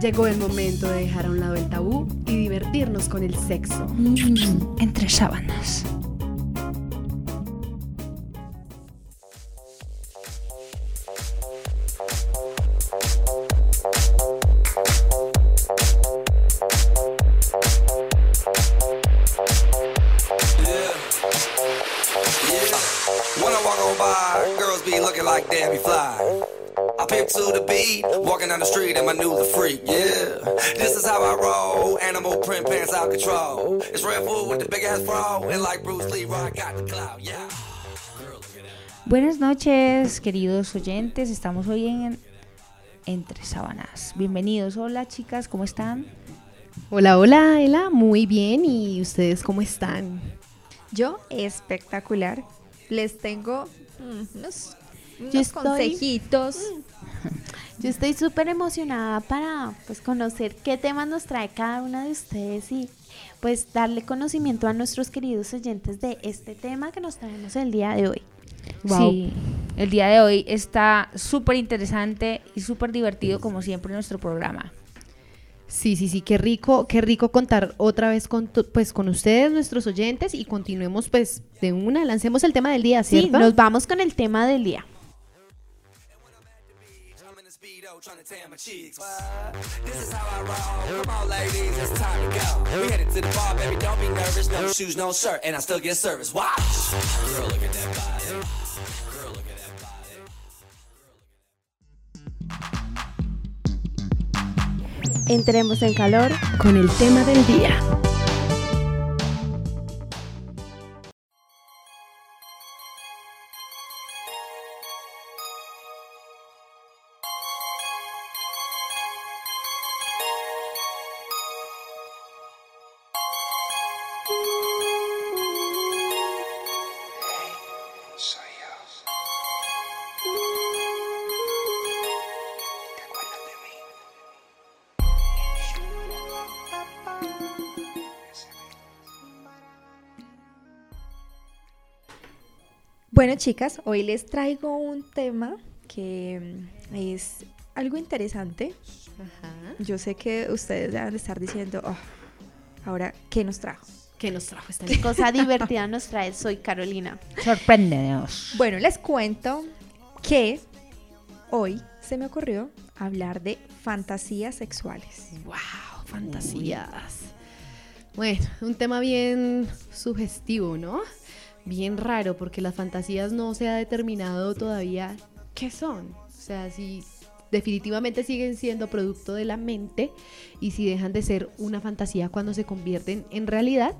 Llegó el momento de dejar a un lado el tabú y divertirnos con el sexo. Mm, entre sábanas. To the beat, walking down the street and my new the freak, yeah. This is how I roll, animal print pants out control. It's Red Bull with the big ass bra, and like Bruce Lee, I got the clout, yeah. Buenas noches, queridos oyentes. Estamos hoy en Entre Sábanas. Bienvenidos. Hola, chicas, ¿cómo están? Hola, hola, Ela, muy bien. ¿Y ustedes cómo están? Yo espectacular. Les tengo mm, unos, unos Yo estoy- consejitos. Yo estoy súper emocionada para pues conocer qué temas nos trae cada una de ustedes y pues darle conocimiento a nuestros queridos oyentes de este tema que nos traemos el día de hoy. Wow. Sí, el día de hoy está súper interesante y súper divertido como siempre nuestro programa. Sí, sí, sí, qué rico, qué rico contar otra vez con, pues, con ustedes, nuestros oyentes, y continuemos pues de una, lancemos el tema del día, Sí, ¿cierto? nos vamos con el tema del día. Trying to my cheeks. Entremos en calor. Con el tema del día. Chicas, hoy les traigo un tema que mm, es algo interesante. Ajá. Yo sé que ustedes deben de estar diciendo, "Oh, ahora, ¿qué nos trajo? ¿Qué nos trajo esta ¿Qué cosa divertida nos trae? Soy Carolina. Sorpréndenos. Bueno, les cuento que hoy se me ocurrió hablar de fantasías sexuales. Wow, fantasías. Bueno, un tema bien sugestivo, ¿no? Bien raro, porque las fantasías no se ha determinado todavía qué son. O sea, si definitivamente siguen siendo producto de la mente y si dejan de ser una fantasía cuando se convierten en realidad.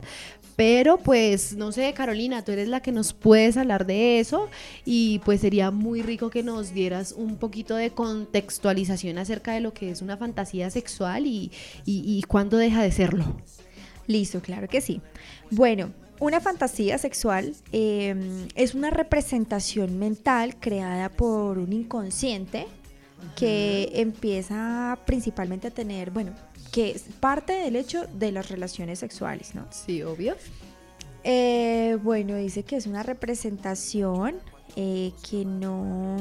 Pero pues, no sé, Carolina, tú eres la que nos puedes hablar de eso y pues sería muy rico que nos dieras un poquito de contextualización acerca de lo que es una fantasía sexual y, y, cuándo deja de serlo. Listo, claro que sí. Bueno, una fantasía sexual eh, es una representación mental creada por un inconsciente que empieza principalmente a tener, bueno, que es parte del hecho de las relaciones sexuales, ¿no? Sí, obvio. Eh, bueno, dice que es una representación eh, que no,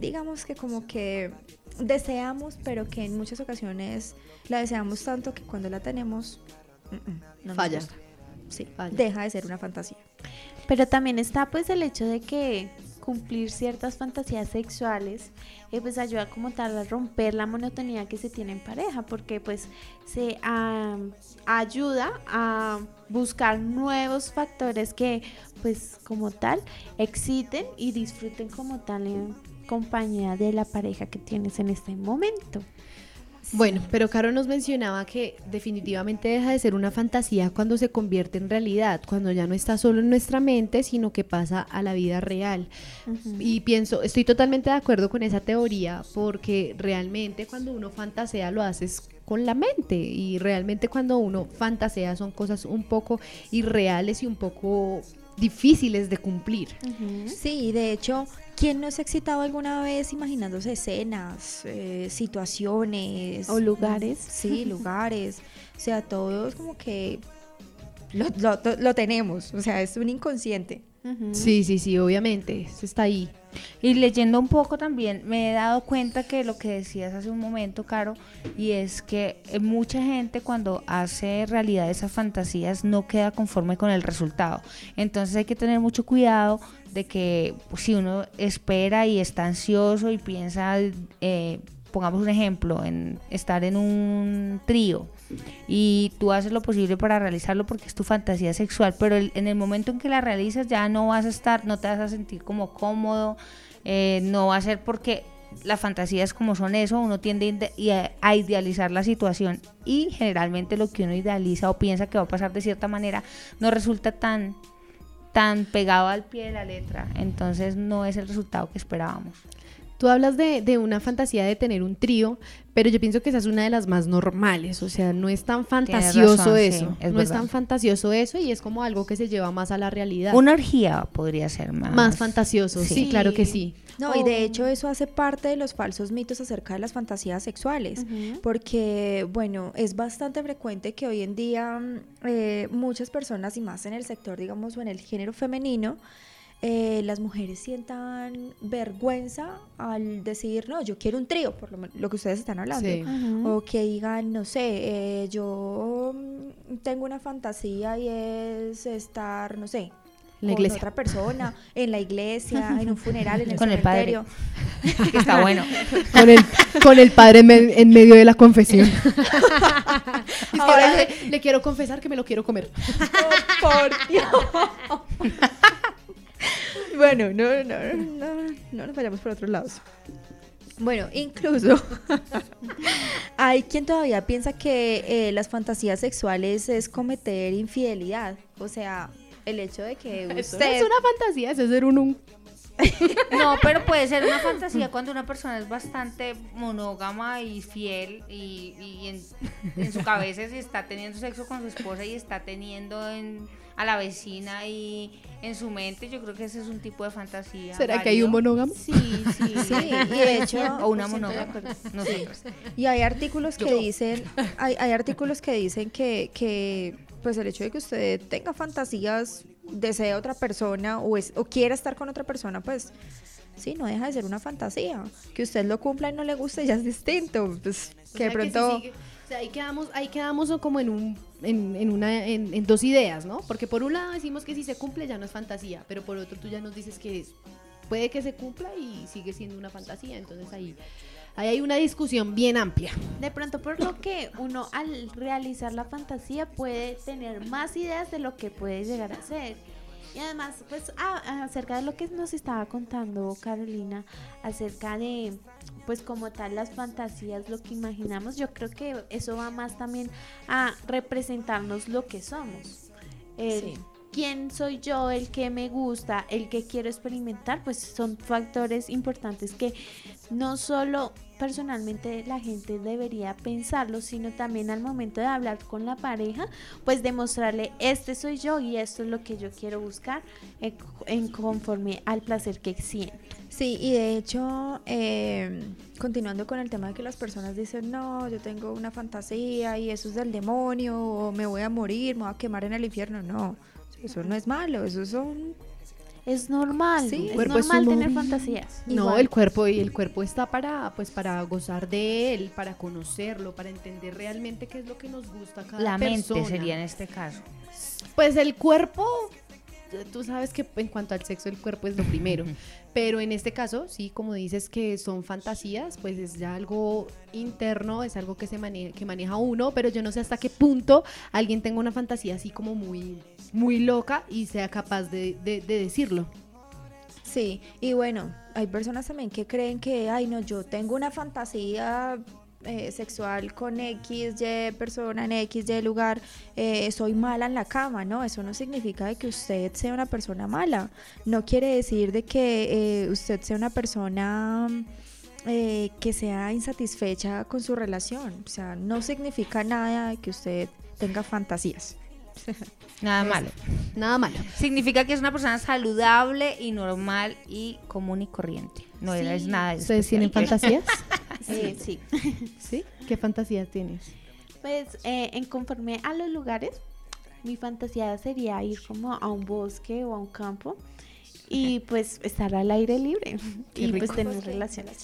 digamos que como que deseamos, pero que en muchas ocasiones la deseamos tanto que cuando la tenemos, mm, mm, no nos Falla. gusta. Sí, deja de ser una fantasía. Pero también está pues el hecho de que cumplir ciertas fantasías sexuales eh, pues ayuda como tal a romper la monotonía que se tiene en pareja porque pues se ayuda a buscar nuevos factores que pues como tal exciten y disfruten como tal en compañía de la pareja que tienes en este momento. Bueno, pero Caro nos mencionaba que definitivamente deja de ser una fantasía cuando se convierte en realidad, cuando ya no está solo en nuestra mente, sino que pasa a la vida real. Y pienso, estoy totalmente de acuerdo con esa teoría, porque realmente cuando uno fantasea lo haces con la mente y realmente cuando uno fantasea son cosas un poco irreales y un poco difíciles de cumplir. Sí, de hecho, ¿quién no se ha excitado alguna vez imaginándose escenas, eh, situaciones? O lugares. Sí, lugares. O sea, todo es como que lo, lo- lo tenemos. O sea, es un inconsciente. Sí, sí, sí, obviamente, eso está ahí. Y leyendo un poco también me he dado cuenta que lo que decías hace un momento, Caro, y es que eh, mucha gente cuando hace realidad esas fantasías no queda conforme con el resultado. Entonces hay que tener mucho cuidado de que pues, si uno espera y está ansioso y piensa, eh, pongamos un ejemplo, en estar en un trío y tú haces lo posible para realizarlo porque es tu fantasía sexual, pero en el momento en que la realizas ya no vas a estar, no te vas a sentir como cómodo, eh, no va a ser porque las fantasías como son eso, uno tiende a idealizar la situación y generalmente lo que uno idealiza o piensa que va a pasar de cierta manera no resulta tan tan pegado al pie de la letra, entonces no es el resultado que esperábamos. Tú hablas de, de una fantasía de tener un trío, pero yo pienso que esa es una de las más normales, o sea, no es tan fantasioso razón, sí, eso, es no es tan fantasioso eso y es como algo que se lleva más a la realidad. Una orgía podría ser más, más fantasioso, sí. Sí. claro que sí. No, y de hecho eso hace parte de los falsos mitos acerca de las fantasías sexuales, porque, bueno, es bastante frecuente que hoy en día mm, eh, muchas personas, y más en el sector, digamos, o en el género femenino, eh, las mujeres sientan vergüenza al decir, no, yo quiero un trío, por lo, lo que ustedes están hablando. Sí. O que digan, no sé, eh, yo mm, tengo una fantasía y es estar, no sé, La con iglesia. otra persona, en la iglesia, en un funeral, en el Con el padre. cementerio. que está bueno. Con el, con el padre en, me- en medio de la confesión. Es que Ahora- le, le quiero confesar que me lo quiero comer. por Dios. bueno, no, no, no, no nos vayamos por otros lados. Bueno, incluso hay quien todavía piensa que eh, las fantasías sexuales es cometer infidelidad. O sea, el hecho de que Eso no usted... es una fantasía, eso es ser un, un- No, pero puede ser una fantasía cuando una persona es bastante monógama y fiel y, y en, en su cabeza se está teniendo sexo con su esposa y está teniendo en- a la vecina y en su mente yo creo que ese es un tipo de fantasía. ¿Será que hay un monógamo? Sí, sí. Sí, y de hecho... O una monógama. No sé. Y hay artículos que dicen, hay, hay artículos que dicen que, que, pues el hecho de que usted tenga fantasías, desea a otra persona o, es, o quiera estar con otra persona, pues sí, no deja de ser una fantasía. Que usted lo cumpla y no le guste ya es distinto. Pues O que de sí pronto... ahí quedamos, ahí quedamos como en un, en, en una, en, en dos ideas, ¿no? Porque por un lado decimos que si se cumple ya no es fantasía, pero por otro tú ya nos dices que puede que se cumpla y sigue siendo una fantasía. Entonces ahí, ahí hay una discusión bien amplia. De pronto, por lo que uno al realizar la fantasía puede tener más ideas de lo que puede llegar a ser. Y además, pues acerca de lo que nos estaba contando Carolina, acerca de, pues como tal, las fantasías, lo que imaginamos, yo creo que eso va más también a representarnos lo que somos. El Sí. quién soy yo, el que me gusta, el que quiero experimentar, pues son factores importantes que no solo personalmente la gente debería pensarlo, sino también al momento de hablar con la pareja, pues demostrarle, este soy yo y esto es lo que yo quiero buscar en, en conforme al placer que siento. Sí, y de hecho, eh, continuando con el tema de que las personas dicen, no, yo tengo una fantasía y eso es del demonio, o me voy a morir, me voy a quemar en el infierno. No, eso no es malo, eso son... Es normal, Sí, es cuerpo normal tener fantasías. No, Igual. el cuerpo y el cuerpo está para pues para gozar de él, para conocerlo, para entender realmente qué es lo que nos gusta a cada La mente persona. sería en este caso. Pues el cuerpo, tú sabes que en cuanto al sexo el cuerpo es lo primero, pero en este caso, sí, como dices que son fantasías, pues es ya algo interno, es algo que se maneja, que maneja uno, pero yo no sé hasta qué punto alguien tenga una fantasía así como muy, muy loca y sea capaz de, de- de decirlo. Sí, y bueno, hay personas también que creen que, ay, no, yo tengo una fantasía eh, sexual con X, Y persona en X, Y lugar, eh, soy mala en la cama, ¿no? Eso no significa de que usted sea una persona mala. No quiere decir de que eh, usted sea una persona eh, que sea insatisfecha con su relación. O sea, no significa nada que usted tenga fantasías. Nada malo. Nada malo. Significa que es una persona saludable y normal y común y corriente. No Sí. es nada de ¿Ustedes tienen fantasías? Eh, sí. ¿Sí? ¿Qué fantasías tienes? Pues eh, en conforme a los lugares, mi fantasía sería ir como a un bosque o a un campo y pues estar al aire libre Qué y pues tener relaciones.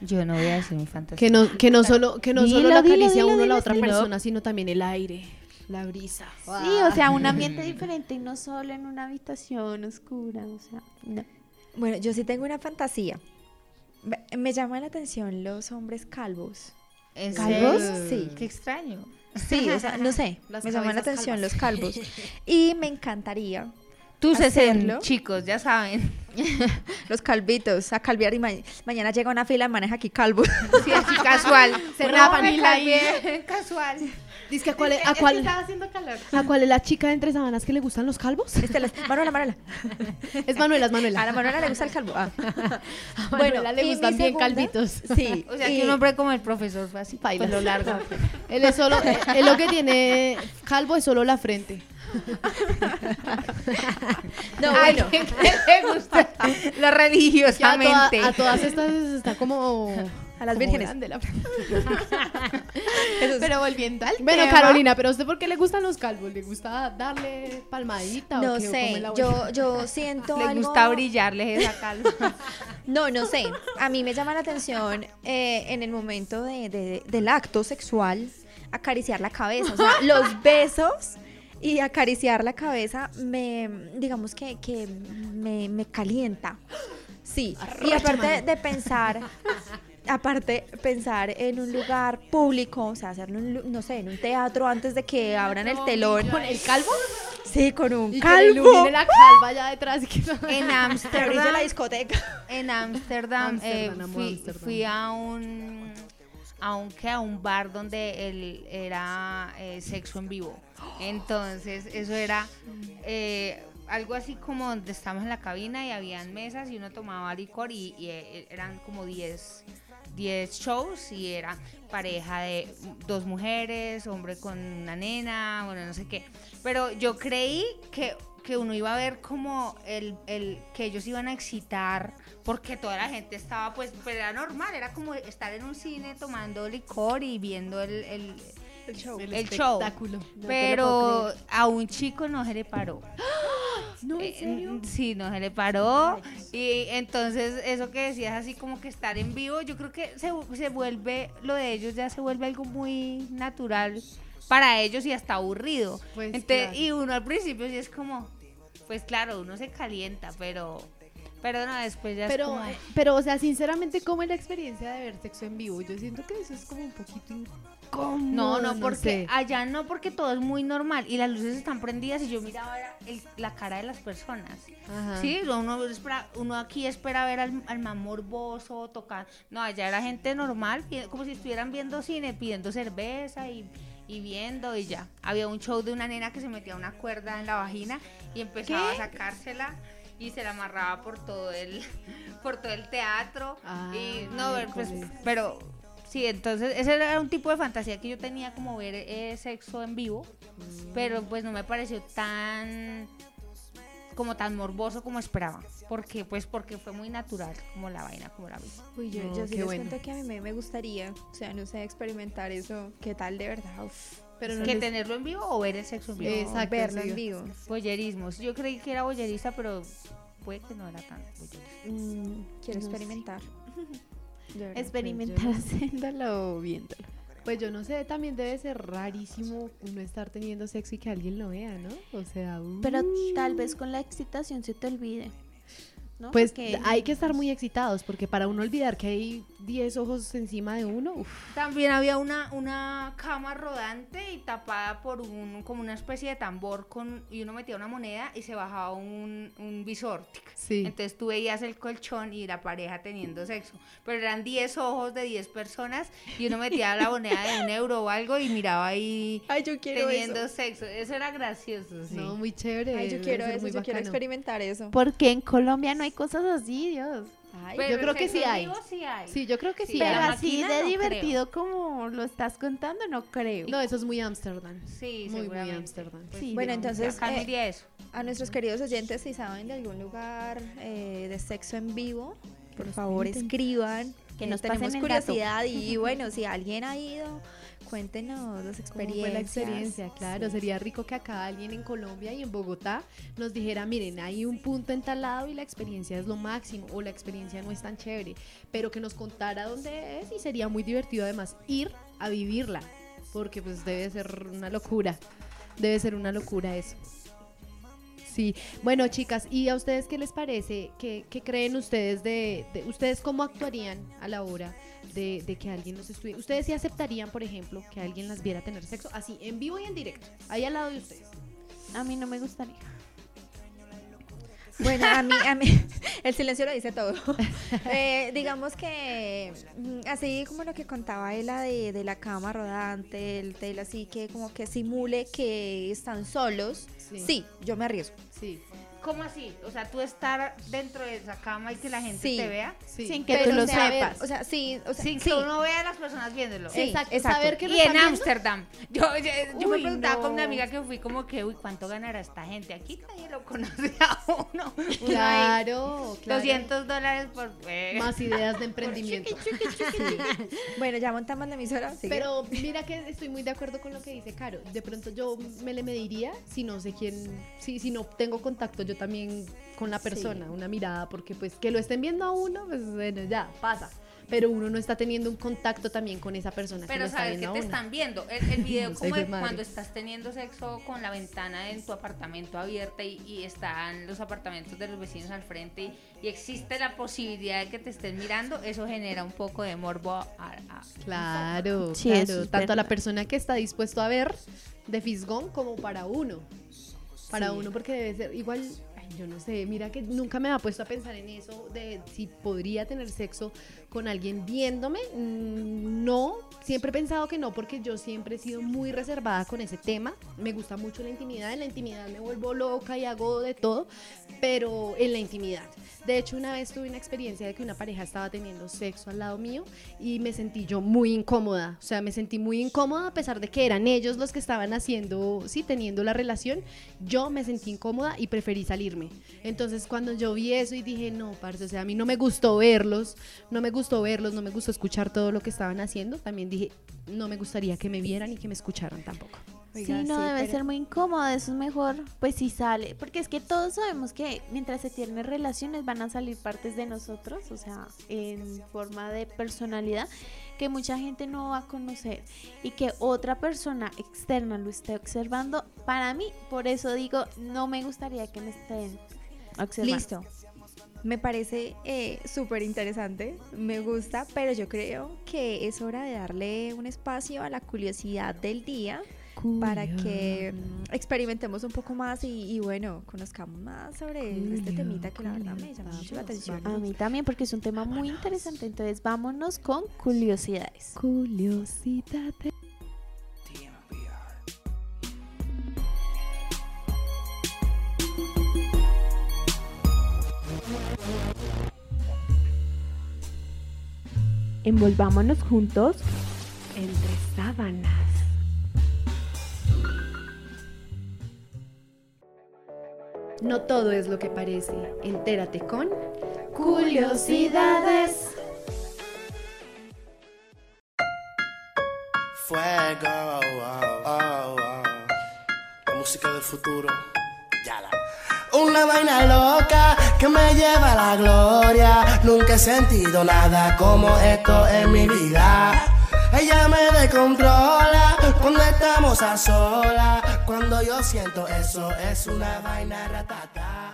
Yo no voy a decir mi fantasía. Que no, que no solo, que no Dilo, solo la dilo, acaricia dilo, uno dilo, la otra dilo. persona, sino también el aire, la brisa. Sí, o sea, un ambiente diferente y no solo en una habitación oscura, o sea, no. Bueno, yo sí tengo una fantasía. Me, llaman la atención los hombres calvos. ¿En ¿Calvos? serio? Sí. Qué extraño. Sí, o sea, no sé, Las me llaman la atención calvas. los calvos. Y me encantaría Hacerlo. 60, chicos, ya saben. los calvitos a calviar y ma- mañana llega una fila, maneja aquí calvo. Sí, así casual. Se Una rapan y la- calvié, casual. Dice que a cuál, es- a, cuál, estaba haciendo calor. ¿A cuál es la chica de entre sábanas que le gustan los calvos? Este, Manuela, Manuela. Es Manuela, es Manuela. A la Manuela le gusta el calvo. Ah. A Manuela le y mi gustan bien segunda- calvitos. Sí. O sea, y- que un hombre como el profesor fue así, Bailas. pelo largo. Él es solo, él, él lo que tiene calvo es solo la frente. No, Ay, bueno. ¿qué le gusta? Lo Que a, toda- religiosamente. a todas estas está como A las vírgenes. la es- Pero volviendo al Bueno, tema, Carolina, pero a usted por qué le gustan los calvos? ¿Le gusta darle palmadita no o qué? ¿O cómo sé, yo, yo siento Le algo... gusta brillarles esa calva. No, no sé. A mí me llama la atención eh, en el momento de- de- del acto sexual acariciar la cabeza. O sea, los besos y acariciar la cabeza me, digamos que, que me, me calienta. Sí. Y aparte de pensar, aparte pensar en un lugar público, o sea, hacerlo, en no sé, en un teatro antes de que abran el telón. ¿Con el calvo? Sí, con un Y que calvo. la calva allá detrás. y que- En Ámsterdam, la discoteca. en Ámsterdam, eh, fui, a un a un, que a un bar donde él era eh, sexo en vivo. Entonces, eso era eh, algo así como donde estamos en la cabina y habían mesas y uno tomaba licor y, y, eh, eran como 10 10 shows y era pareja de dos mujeres, hombre con una nena, bueno, no sé qué. Pero yo creí que, que uno iba a ver como el, el que ellos iban a excitar porque toda la gente estaba pues, pero era normal, era como estar en un cine tomando licor y viendo el, el, El show. El, el show. espectáculo. pero a un chico no se le paró. No, ¿en Eh, serio? Sí, no se le paró. Y entonces eso que decías así como que estar en vivo, yo creo que se, se vuelve, lo de ellos ya se vuelve algo muy natural para ellos y hasta aburrido. Pues, claro. Y uno al principio sí es como, pues claro, uno se calienta, pero, pero no, después ya es Pero, como... eh, pero, o sea, sinceramente, ¿cómo es la experiencia de ver sexo en vivo? Yo siento que eso es como un poquito incómodo. No, no, porque sé. allá no, porque todo es muy normal y las luces están prendidas y yo miraba el- la cara de las personas. Ajá. Sí, uno, espera- uno aquí espera ver al, al man morboso, tocar. No, allá era gente normal, como si estuvieran viendo cine, pidiendo cerveza y, y viendo y ya. Había un show de una nena que se metía una cuerda en la vagina y empezaba a sacársela y se la amarraba por todo el, por todo el teatro. y Ah, no, ver, pues, pero sí, entonces ese era un tipo de fantasía que yo tenía como ver eh, sexo en vivo, pero pues no me pareció tan como tan morboso como esperaba, porque pues porque fue muy natural como la vaina como la vi. Uy, yo, No, yo sí qué les bueno. cuento que a mí me, me gustaría, o sea, no sé, experimentar eso, qué tal de verdad, uf, Pero no que les- tenerlo en vivo o ver el sexo en vivo. Exacto, verlo en vivo. Boyerismo. Yo creí que era boyerista, pero puede que no era tan boyerista. Mm, quiero No experimentar. experimentar haciéndolo o viéndolo. Pues yo no sé, también debe ser rarísimo uno estar teniendo sexo y que alguien lo vea, ¿no? O sea, Pero uy. tal vez con la excitación se te olvide. ¿No? Pues Porque- hay que estar muy excitados porque para uno olvidar que hay 10 ojos encima de uno, uf, También había una, una cama rodante y tapada por un como una especie de tambor con y uno metía una moneda y se bajaba un, un visor. tic. sí. Entonces tú veías el colchón y la pareja teniendo sexo. Pero eran 10 ojos de 10 personas y uno metía la moneda de un euro o algo y miraba ahí Ay, yo quiero teniendo eso. sexo. Eso era gracioso, sí. No, muy chévere. Ay, yo quiero eso, yo quiero bacano. experimentar eso. Porque en Colombia no hay cosas así, Dios. Ay, Pero yo creo que sí hay. vivo sí hay. Sí, yo creo que Sí, sí. Pero así de no divertido como lo estás contando, no creo. No, eso es muy Ámsterdam. Sí, Muy, muy. Ámsterdam. Pues Sí, Bueno, no, entonces, eh, eso. a nuestros queridos oyentes, si saben de algún lugar eh, de sexo en vivo, por favor escriban. Que eh, nos tenemos pasen el dato. curiosidad y bueno, si alguien ha ido Cuéntenos las ¿Cómo experiencias. fue la experiencia? Claro, Sí. sería rico que acá alguien en Colombia y en Bogotá nos dijera, miren, hay un punto en tal lado y la experiencia es lo máximo o la experiencia no es tan chévere, pero que nos contara dónde es y sería muy divertido además ir a vivirla, porque pues debe ser una locura, debe ser una locura eso. Sí, bueno chicas, ¿y a ustedes qué les parece? ¿Qué, qué creen ustedes de, de- ustedes cómo actuarían a la hora de, de que alguien los estudie? ¿Ustedes sí aceptarían, por ejemplo, que alguien las viera tener sexo así, en vivo y en directo, ahí al lado de ustedes? A mí no me gustaría. Bueno, a mí, a mí, el silencio lo dice todo. Eh, digamos que, mm, así como lo que contaba ella de, de la cama rodante, el tel así que como que simule que están solos, Sí. sí, yo me arriesgo. Sí, ¿Cómo así? O sea, tú estar dentro de esa cama y que la gente Sí. te vea. sí. Sin que Pero, tú lo sea, ver, sepas. o sea, sí, o sea, Sin sí. que uno vea a las personas viéndolo. Sí, exacto, exacto. saber que lo Y en. Ámsterdam. Yo, yo, yo me preguntaba con una amiga que fui como que, uy, ¿cuánto ganará esta gente? Aquí nadie lo conoce a uno. Claro, claro. 200 dólares por... eh, Más ideas de emprendimiento. Bueno, ya montamos la emisora. sigue. Pero mira que estoy muy de acuerdo con lo que dice Caro. De pronto yo me le mediría si no sé quién, si, si no tengo contacto yo también con la persona, una mirada, porque pues que lo estén viendo a uno, pues bueno, ya, pasa. Pero uno no está teniendo un contacto también con esa persona que Pero está sabes que te están viendo. El, el video No como de cuando estás teniendo sexo con la ventana en tu apartamento abierta y, y están los apartamentos de los vecinos al frente y, y existe la posibilidad de que te estén mirando, eso genera un poco de morbo a- a- Claro, Sí, Tanto a la persona que está dispuesto a ver de fisgón como para uno. Para Sí. uno, porque debe ser igual, yo no sé, mira que nunca me ha puesto a pensar en eso de si podría tener sexo con alguien viéndome. Mm, No, siempre he pensado que no, porque yo siempre he sido muy reservada con ese tema. Me gusta mucho la intimidad, en la intimidad me vuelvo loca y hago de todo, pero en la intimidad. De hecho, una vez tuve una experiencia de que una pareja estaba teniendo sexo al lado mío y me sentí yo muy incómoda. O sea, me sentí muy incómoda a pesar de que eran ellos los que estaban haciendo, sí, teniendo la relación. Yo me sentí incómoda y preferí salirme. Entonces, cuando yo vi eso y dije, no, parce, o sea, a mí no me gustó verlos, no me gustó verlos, no me gustó escuchar todo lo que estaban haciendo, también dije, no me gustaría que me vieran y que me escucharan tampoco. Oiga, sí, no debe pero- ser muy incómodo, eso es mejor, pues si sale, porque es que todos sabemos que mientras se tienen relaciones van a salir partes de nosotros, o sea, en forma de personalidad que mucha gente no va a conocer y que otra persona externa lo esté observando, para mí, por eso digo, no me gustaría que me estén observando. Listo. Me parece eh, súper interesante, me gusta, pero yo creo que es hora de darle un espacio a la curiosidad del día para que experimentemos un poco más y, y, bueno, conozcamos más sobre este temita que la verdad me llama mucho la atención. A mí también, porque es un tema muy interesante, entonces vámonos con curiosidades. Curiosidad. Envolvámonos juntos Entre sábanas. No todo es lo que parece. Entérate con curiosidades. Fuego, oh, oh, oh. la música del futuro. Ya la. Una vaina loca que me lleva a la gloria. Nunca he sentido nada como esto en mi vida. Ella me descontrola cuando estamos a solas. Cuando yo siento eso, es una vaina ratata.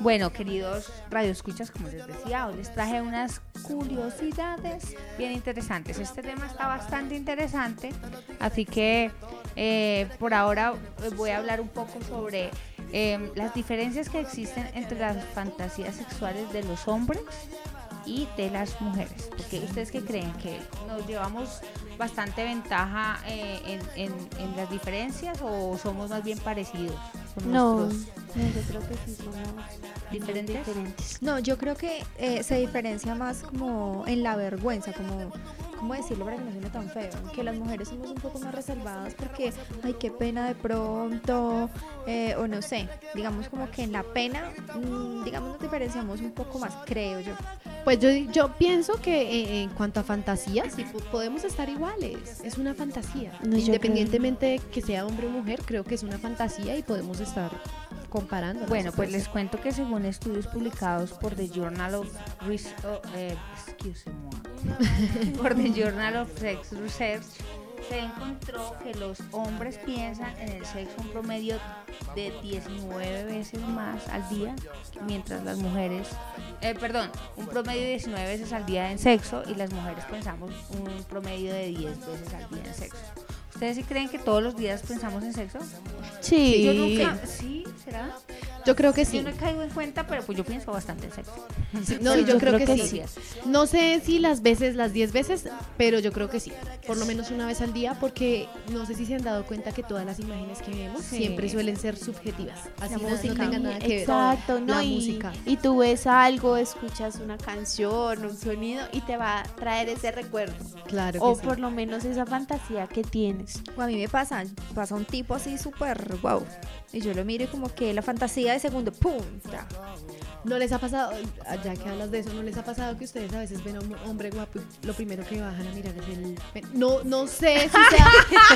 Bueno, queridos radioescuchas, como les decía, hoy les traje unas curiosidades bien interesantes. Este tema está bastante interesante, así que eh, por ahora eh, voy a hablar un poco sobre eh, las diferencias que existen entre las fantasías sexuales de los hombres y de las mujeres. Porque ustedes que creen que nos llevamos bastante ventaja eh, en, las diferencias o somos más bien parecidos con No, nuestros no, yo creo que sí somos diferentes. diferentes. No, yo creo que eh, se diferencia más como en la vergüenza, como ¿cómo decirlo para que no suene tan feo? Que las mujeres somos un poco más reservadas porque, ay, qué pena de pronto, eh, o no sé, digamos como que en la pena, mm, digamos, nos diferenciamos un poco más, creo yo. Pues yo, yo pienso que eh, en cuanto a fantasías, sí po- podemos estar iguales. Es una fantasía. No, Independientemente de que sea hombre o mujer, creo que es una fantasía y podemos estar comparando. Bueno, pues les cuento que según estudios publicados por The Journal of Res- oh, eh, por The Journal of Sex Research, se encontró que los hombres piensan en el sexo un promedio de 19 veces más al día, mientras las mujeres, eh, perdón, un promedio de 19 veces al día en sexo y las mujeres pensamos un promedio de 10 veces al día en sexo. ¿Ustedes sí creen que todos los días pensamos en sexo? Sí. Yo nunca, ¿sí? ¿Será? Yo creo que sí. Yo no he caído en cuenta, pero pues yo pienso bastante en sexo. Sí, no, Sí, yo, creo, que, sí. sí. No sé si las veces, las 10 veces, pero yo creo que sí. Por lo menos una vez al día, porque no sé si se han dado cuenta que todas las imágenes que vemos Sí. siempre suelen ser subjetivas. Así no, no música. tengan nada que ver. Exacto, no, La y, música. y tú ves algo, escuchas una canción, un sonido y te va a traer ese recuerdo. Claro que O sí. por lo menos esa fantasía que tienes. O a mí me pasa, pasa un tipo así súper wow. Y yo lo miro y como que la fantasía de segundo, ¡pum! ¿No les ha pasado, ya que hablas de eso, no les ha pasado que ustedes a veces ven a un hombre guapo y lo primero que bajan a mirar es el... No, no sé si sea,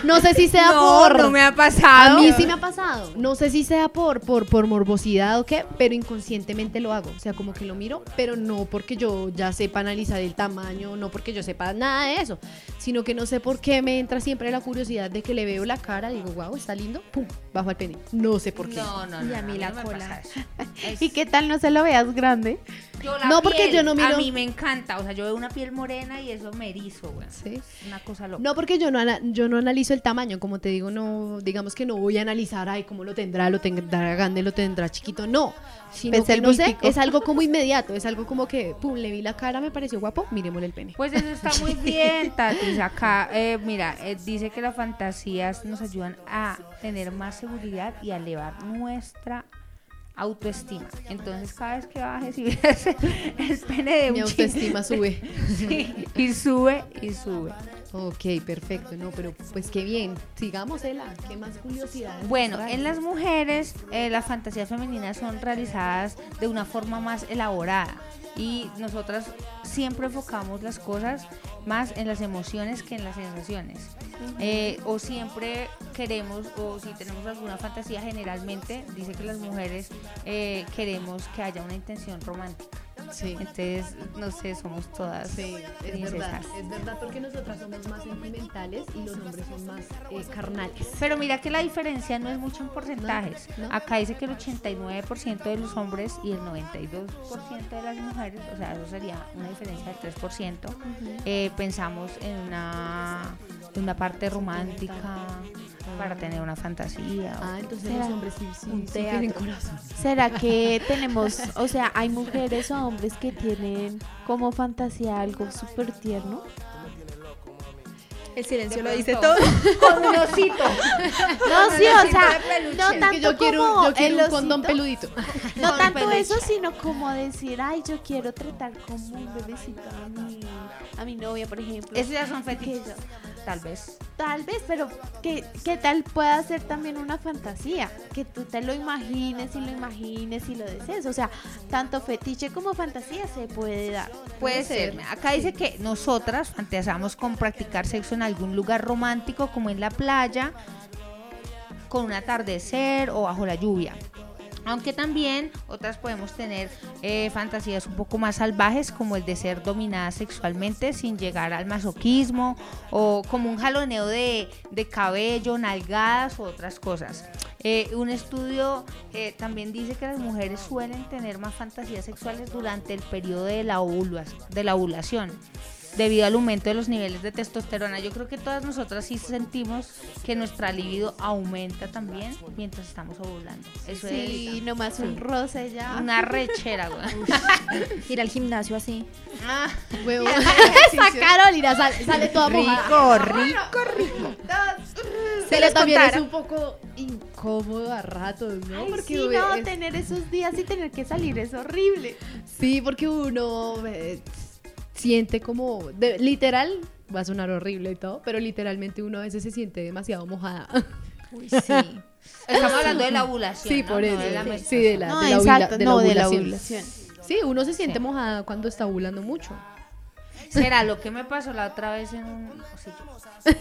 no sé si sea por... no me ha pasado. A mí sí me ha pasado. No sé si sea por, por, por morbosidad o qué, pero inconscientemente lo hago. O sea, como que lo miro, pero no porque yo ya sepa analizar el tamaño, no porque yo sepa nada de eso, sino que no sé por qué me entra siempre la curiosidad de que le veo la cara, digo, wow, está lindo, pum, bajo al pene. No sé por qué. No, no, no. Y a mí no, la no cola. ¿Y qué tal no se lo veas grande? Yo la No, porque yo no miro- A mí me encanta. O sea, yo veo una piel morena y eso me erizo, güey. Sí. Una cosa loca. No, porque yo no, yo no analizo el tamaño, como te digo, no, digamos que no voy a analizar, ay, cómo lo tendrá, lo tendrá grande, lo tendrá chiquito, no, sino Ves que el no sé, es algo como inmediato, es algo como que, pum, le vi la cara, me pareció guapo, miremosle el pene. Pues eso está muy bien, Tatis. Acá, eh, mira, eh, dice que las fantasías nos ayudan a tener más seguridad y a elevar nuestra autoestima. Entonces, cada vez que bajes y veas el pene de Mi un chico- autoestima sube. Sí, y sube y sube. Ok, perfecto, no, pero pues qué bien, sigamos, Ela, qué más curiosidad. Bueno, en las mujeres eh, las fantasías femeninas son realizadas de una forma más elaborada y nosotras siempre enfocamos las cosas más en las emociones que en las sensaciones. Eh, o siempre queremos, o si tenemos alguna fantasía, generalmente dice que las mujeres eh, queremos que haya una intención romántica. Sí. Entonces, no sé, somos todas Sí, es princesas. verdad, es verdad porque nosotras somos más sentimentales y los hombres son más eh, carnales. Pero mira que la diferencia no es mucho en porcentajes. No, no. Acá dice que el 89% de los hombres y el 92% de las mujeres, o sea, eso sería una diferencia del 3%, eh, pensamos en una, en una parte romántica para tener una fantasía. o- Ah, entonces Será los hombres sí, sí, un sí tienen corazón. ¿Será que tenemos, o sea, hay mujeres o hombres que tienen como fantasía algo súper tierno? El silencio lo dice todo. Con un osito. No, sí, o sea, no tanto yo quiero, como yo quiero el un condón peludito. No tanto eso, sino como decir, ay, yo quiero tratar como un bebecito a mi, a mi novia, por ejemplo. Esos ya son fetiches, tal vez. Tal vez, pero ¿qué, ¿qué tal pueda ser también una fantasía? Que tú te lo imagines y lo imagines y lo desees. O sea, tanto fetiche como fantasía se puede dar. Puede ser. Acá dice que nosotras fantaseamos con practicar sexo en algún lugar romántico, como en la playa, con un atardecer o bajo la lluvia. Aunque también otras podemos tener eh, fantasías un poco más salvajes, como el de ser dominada sexualmente sin llegar al masoquismo, o como un jaloneo de, cabello, nalgadas u otras cosas. Eh, un estudio eh, también dice que las mujeres suelen tener más fantasías sexuales durante el periodo de la, de la ovulación debido al aumento de los niveles de testosterona. Yo creo que todas nosotras sí sentimos que nuestra libido aumenta también mientras estamos ovulando. Eso Sí, es nomás un roce ya. una rechera, güey. Ir al gimnasio así. Ah, Huevo. Esa Carolina sale, sale toda mojada. rico, rico. Pero les también contara. es un poco incómodo a ratos, ¿no? Ay, porque sí, no, es- tener esos días y tener que salir es horrible. sí, porque uno eh, siente como, de- literal, va a sonar horrible y todo, pero literalmente uno a veces se siente demasiado mojada. Uy, sí. Estamos hablando de la ovulación. Sí, ¿no? por No eso. de la sí, de la, No, de la exacto, ovula- de no, de la ovulación. ovulación. Sí, uno se siente Sí. mojada cuando está ovulando mucho. Será lo que me pasó la otra vez en un. sí,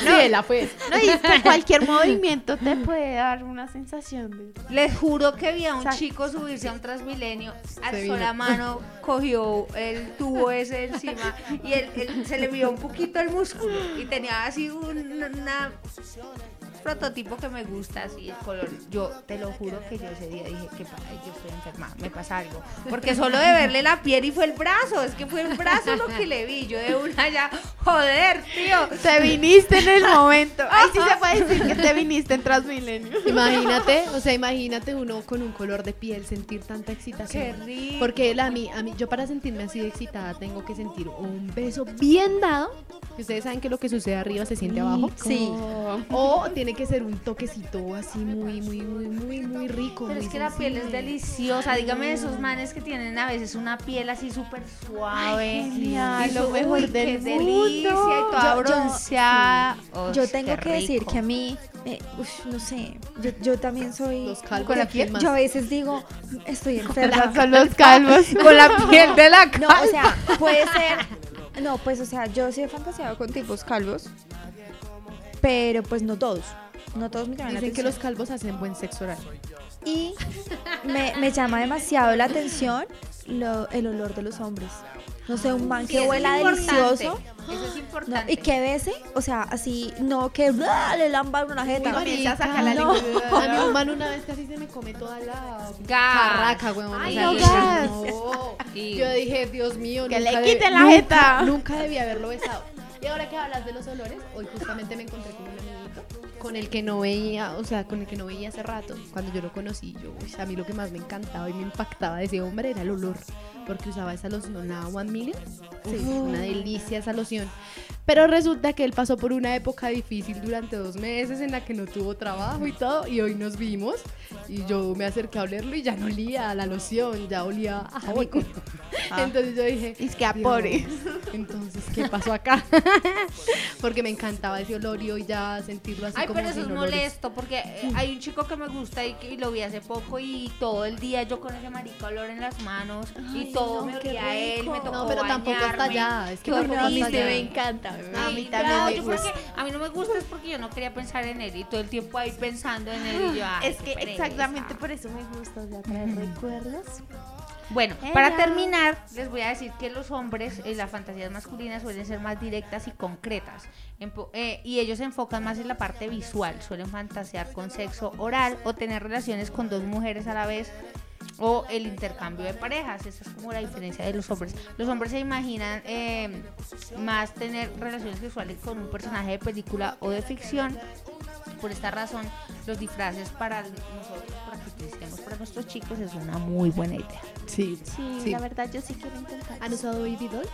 Sí, la fue. No, y es que cualquier movimiento te puede dar una sensación de... Les juro que vi a un Exacto. chico subirse a un Transmilenio, alzó la mano, cogió el tubo ese encima y él, él- se le vio un poquito el músculo y tenía así un una prototipo que me gusta así el color. Yo te lo juro que yo ese día dije que pa- ay, yo estoy enferma, me pasa algo. Porque solo de verle la piel y fue el brazo, es que fue el brazo lo que le vi. Yo de una ya, joder, tío. Te viniste en el momento. Ay, sí se puede decir que te viniste en Transmilenio. Imagínate, o sea, imagínate uno con un color de piel sentir tanta excitación. Qué rico. Porque él, a mí, a mí, yo para sentirme así de excitada tengo que sentir un beso bien dado. Que ustedes saben que lo que sucede arriba se siente abajo. Sí. O tiene que ser un toquecito así muy, muy, muy, muy, muy rico. Pero muy es que la piel es deliciosa. Dígame esos manes que tienen a veces una piel así súper suave. Ay, genial, Y lo mejor uy, del qué mundo. delicia y toda Yo- yo- bronceada. Yo Uy, tengo que decir que a mí, eh, uf, no sé, yo, yo también soy... Los calvos con la piel. más. Yo a veces digo, estoy enferma. Con los calvos. con la piel de la No, o sea, puede ser... No, pues, o sea, yo sí he fantaseado con tipos calvos, pero pues no todos. No todos me llaman la Dicen que atención. los calvos hacen buen sexo oral. Y me, me llama demasiado la atención lo- el olor de los hombres. No sé, un man Sí, que es huela importante. delicioso. Eso es no, importante. y que bese, o sea, así, no que ¡bla! le lamba una jeta. Comienza a sacar la No. lengua. A mi hermano una vez casi se me come toda la carraca, weón. Ay, o sea, no, yo, gas. no. Y- Yo dije, Dios mío, Que nunca le quiten la jeta. Nunca debí haberlo besado. Y ahora que hablas de los olores, hoy justamente me encontré con un amiguito con el que no veía, o sea, con el que no veía hace rato. Cuando yo lo conocí, yo, uy, a mí lo que más me encantaba y me impactaba de ese hombre era el olor, porque usaba esa loción, la One Million. Uf, una delicia esa loción. Pero resulta que él pasó por una época difícil durante dos meses en la que no tuvo trabajo y todo, y hoy nos vimos y yo me acerqué a olerlo y ya no olía a la loción, ya olía a jabón. Entonces yo dije, Es que a pobre. Entonces, ¿qué pasó acá? Porque me encantaba ese olor y hoy ya sentirlo así Ay, como pero eso es olores. molesto porque eh, hay un chico que me gusta y, y lo vi hace poco y todo el día yo con ese marico olor en las manos y todo me olía a él, me tocó No, pero tampoco hasta bañarme. allá. Es que No, allá. me encanta. A mí también claro, me yo gusta. porque a mí no me gusta es porque yo no quería pensar en él y todo el tiempo ahí pensando en él y yo ay, Es que exactamente por eso me gusta, o sea, traer recuerdos. Bueno, Ella. para terminar, les voy a decir que los hombres en las fantasías masculinas suelen ser más directas y concretas. Empo- eh, y ellos se enfocan más en la parte visual. Suelen fantasear con sexo oral o tener relaciones con dos mujeres a la vez o el intercambio de parejas. Esa es como la diferencia de los hombres. Los hombres se imaginan eh, más tener relaciones sexuales con un personaje de película o de ficción. Por esta razón, los disfraces para nosotros, para que utilicemos para nuestros chicos, es una muy buena idea. Sí, Sí, sí. la verdad yo sí quiero intentar. ¿Han usado Baby Doll?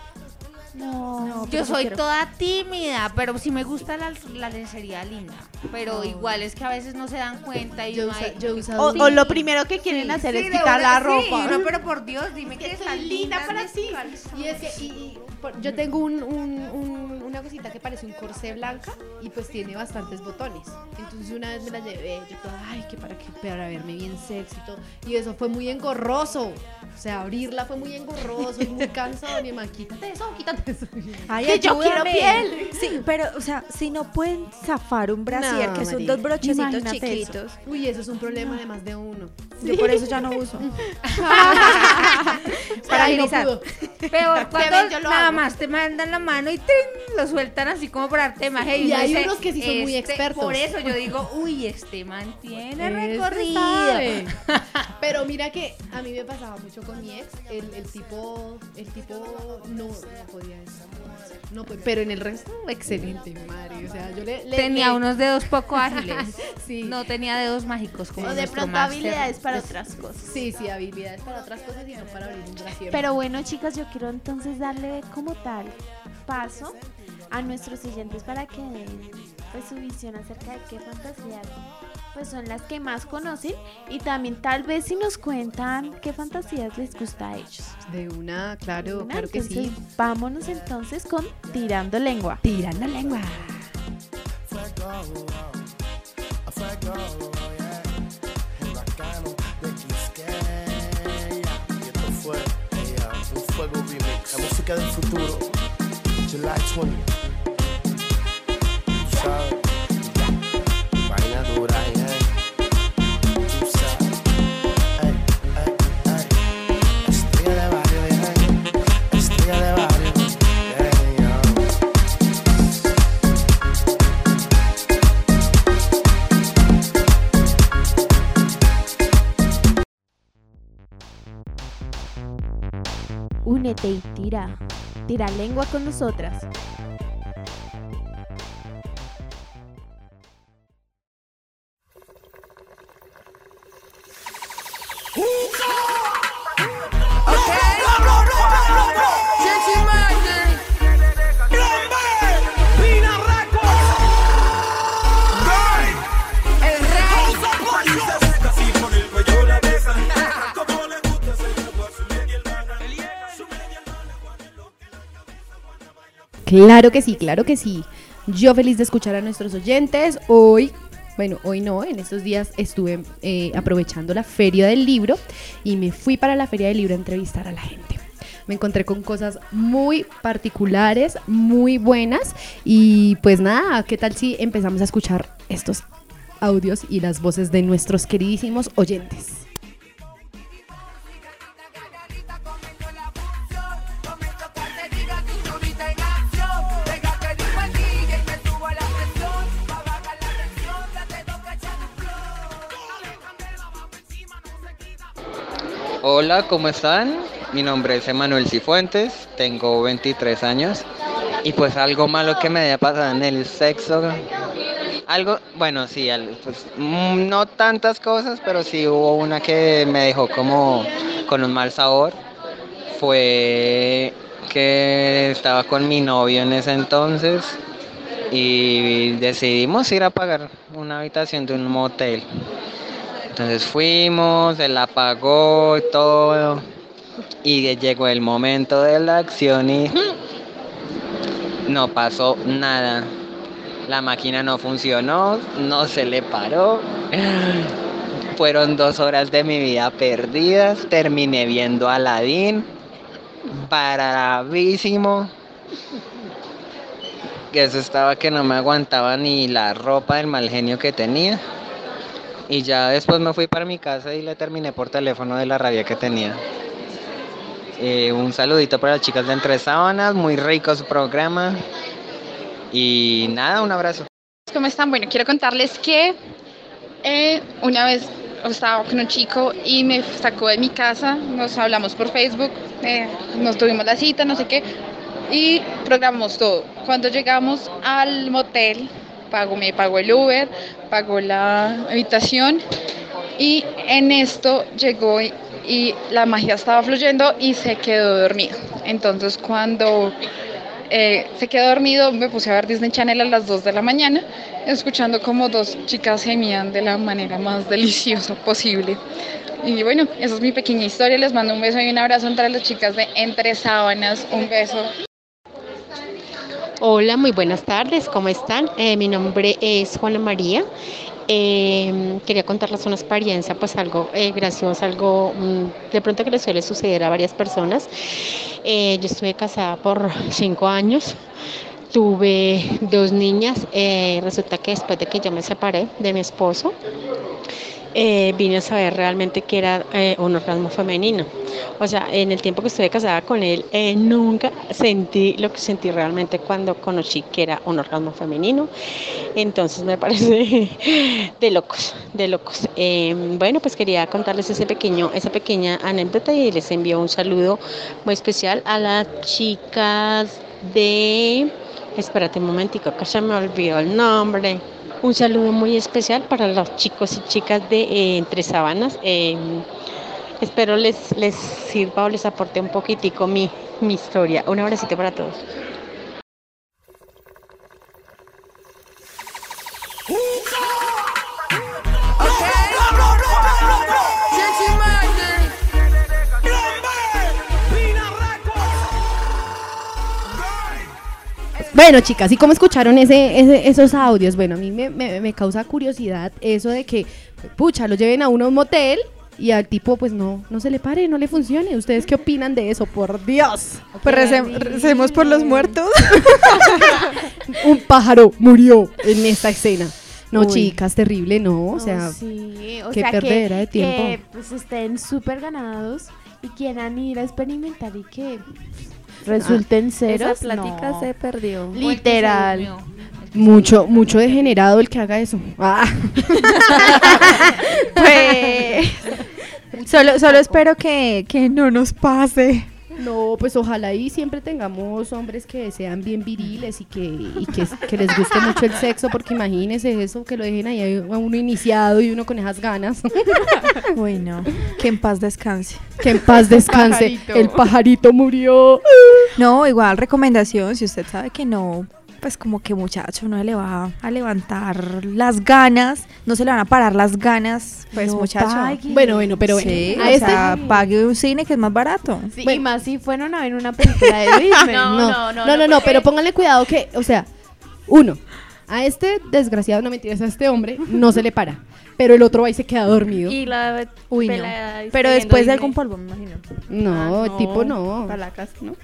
No, Yo soy toda tímida, pero sí me gusta la, la lencería linda. Pero igual es que a veces no se dan cuenta y Yo, uno usa- ahí- yo. O, o lo primero que quieren Sí, hacer sí, es quitar una- la sí, ropa. no, pero por Dios, dime que soy linda para ti. Y es que y- y por- yo tengo un- un- un- una cosita que parece un corsé blanca y pues tiene bastantes botones. Entonces una vez me la llevé, yo toda, ay, que para que para verme bien sexy y todo. Y eso fue muy engorroso. O sea, abrirla fue muy engorroso y muy cansado. Mi mamá, quítate eso, quítate eso. Ay, Que yo quiero piel. Sí, pero, o sea, si no pueden zafar un brasier, No, que son marica. dos brochecitos Imagínate eso. chiquitos, Uy, eso es un problema de más de uno. yo por eso ya no uso. Para agilizar. pudo. Peor, cuando ven, yo lo nada. Más te mandan la mano y lo sueltan así como para darte magia. Y hay dice, unos que sí son muy "Este", expertos. Por eso yo digo, uy, este mantiene recorrido. Pero mira que a mí me pasaba mucho con mi ex, el, el tipo, el tipo no, no podía eso. No, pues, pero en el resto, excelente, madre. O sea, yo le, le- Tenía le- unos dedos poco ágiles. Sí. No tenía dedos mágicos como O de pronto habilidades para otras cosas. Sí, sí, habilidades para otras cosas y no para abrir un brasier. Pero bueno, chicas, yo quiero entonces darle como tal paso a nuestros oyentes para que den pues, su visión acerca de qué fantasías pues son las que más conocen y también tal vez si nos cuentan qué fantasías les gusta a ellos. De una, claro, Una, claro que sí. entonces, Vámonos entonces con Tirando Lengua. Tirando lengua. de. La música del futuro, July 20. Únete y tira. Tira lengua con nosotras. Claro que sí, claro que sí. Yo feliz de escuchar a nuestros oyentes. Hoy, bueno, hoy no, en estos días estuve eh, aprovechando la feria del libro y me fui para la feria del libro a entrevistar a la gente. Me encontré con cosas muy particulares, muy buenas y pues nada, ¿qué tal si empezamos a escuchar estos audios y las voces de nuestros queridísimos oyentes? Hola, ¿cómo están? Mi nombre es Emanuel Cifuentes, tengo 23 años y pues algo malo que me haya pasado en el sexo. Algo, bueno, sí, pues, mm, no tantas cosas, pero sí hubo una que me dejó como con un mal sabor. Fue que estaba con mi novio en ese entonces y decidimos ir a pagar una habitación de un motel. Entonces fuimos, él la pagó y todo. Y llegó el momento de la acción y no pasó nada. La máquina no funcionó, no se le paró. Fueron dos horas de mi vida perdidas. Terminé viendo a Aladdin. Bravísimo. Que eso estaba que no me aguantaba ni la ropa del mal genio que tenía. Y ya después me fui para mi casa y le terminé por teléfono de la rabia que tenía. Eh, un saludito para las chicas de Entre Sábanas, muy rico su programa. Y nada, un abrazo. ¿Cómo están? Bueno, quiero contarles que eh, una vez estaba con un chico y me sacó de mi casa, nos hablamos por Facebook, eh, nos tuvimos la cita, no sé qué, y programamos todo. Cuando llegamos al motel, pagó, me pagó el Uber, pagó la habitación y en esto llegó y, y la magia estaba fluyendo y se quedó dormido. Entonces cuando eh, se quedó dormido, me puse a ver Disney Channel a las 2 de la mañana, escuchando como dos chicas gemían de la manera más deliciosa posible. Y bueno, esa es mi pequeña historia. Les mando un beso y un abrazo entre las chicas de Entre Sábanas. Un beso. Hola, muy buenas tardes, ¿cómo están? Eh, mi nombre es Juana María. Eh, quería contarles una experiencia, pues algo eh, gracioso, algo mm, de pronto que le suele suceder a varias personas. Eh, yo estuve casada por cinco años, tuve dos niñas. resulta que después de que yo me separé de mi esposo, eh, vine a saber realmente que era eh, un orgasmo femenino. O sea, en el tiempo que estuve casada con él, eh, nunca sentí lo que sentí realmente cuando conocí que era un orgasmo femenino. Entonces me parece de locos, de locos. Bueno, pues quería contarles ese pequeño, esa pequeña anécdota y les envío un saludo muy especial a las chicas de... Espérate un momentico, que se me olvidó el nombre. Un saludo muy especial para los chicos y chicas de eh, Entre Sabanas. Eh, espero les, les sirva o les aporte un poquitico mi, mi historia. Un abracito para todos. Bueno, chicas, ¿y cómo escucharon ese, ese- esos audios? Bueno, a mí me, me- me causa curiosidad eso de que, pucha, lo lleven a uno a un motel y al tipo, pues no, no se le pare, no le funcione. ¿Ustedes qué opinan de eso? Por Dios. Pues recem- recemos por los muertos. Un pájaro murió en esta escena. No, Uy. chicas, terrible, no. O sea, sí, o qué sea, que- perdedera de tiempo. Que pues estén súper ganados y quieran ir a experimentar y que resulten ceros. Esa plática no. se perdió. Literal. mucho, mucho degenerado el que haga eso. Ah. Pues, solo, solo espero que, que no nos pase. No, pues ojalá y siempre tengamos hombres que sean bien viriles y que, y que, que les guste mucho el sexo, porque imagínense eso, que lo dejen ahí a uno iniciado y uno con esas ganas. Bueno, que en paz descanse. que en paz descanse. Pajarito. El pajarito murió. No, igual recomendación, si usted sabe que no, pues como que muchacho no se le va a levantar las ganas, no se le van a parar las ganas, pues No muchacho. pague. Bueno, bueno, pero bueno. Sí, a o este- sea, pague un cine que es más barato. Sí, Bueno. y más si fueron a ver una película de Disney. no, no, no, no, pero pónganle cuidado que, o sea, uno, a este desgraciado, no mentiras, a este hombre no se le para, pero el otro ahí se queda dormido. Y la Uy, no. Pero después de algún polvo, me imagino. No, Ah, el tipo no. Para la casa, ¿no?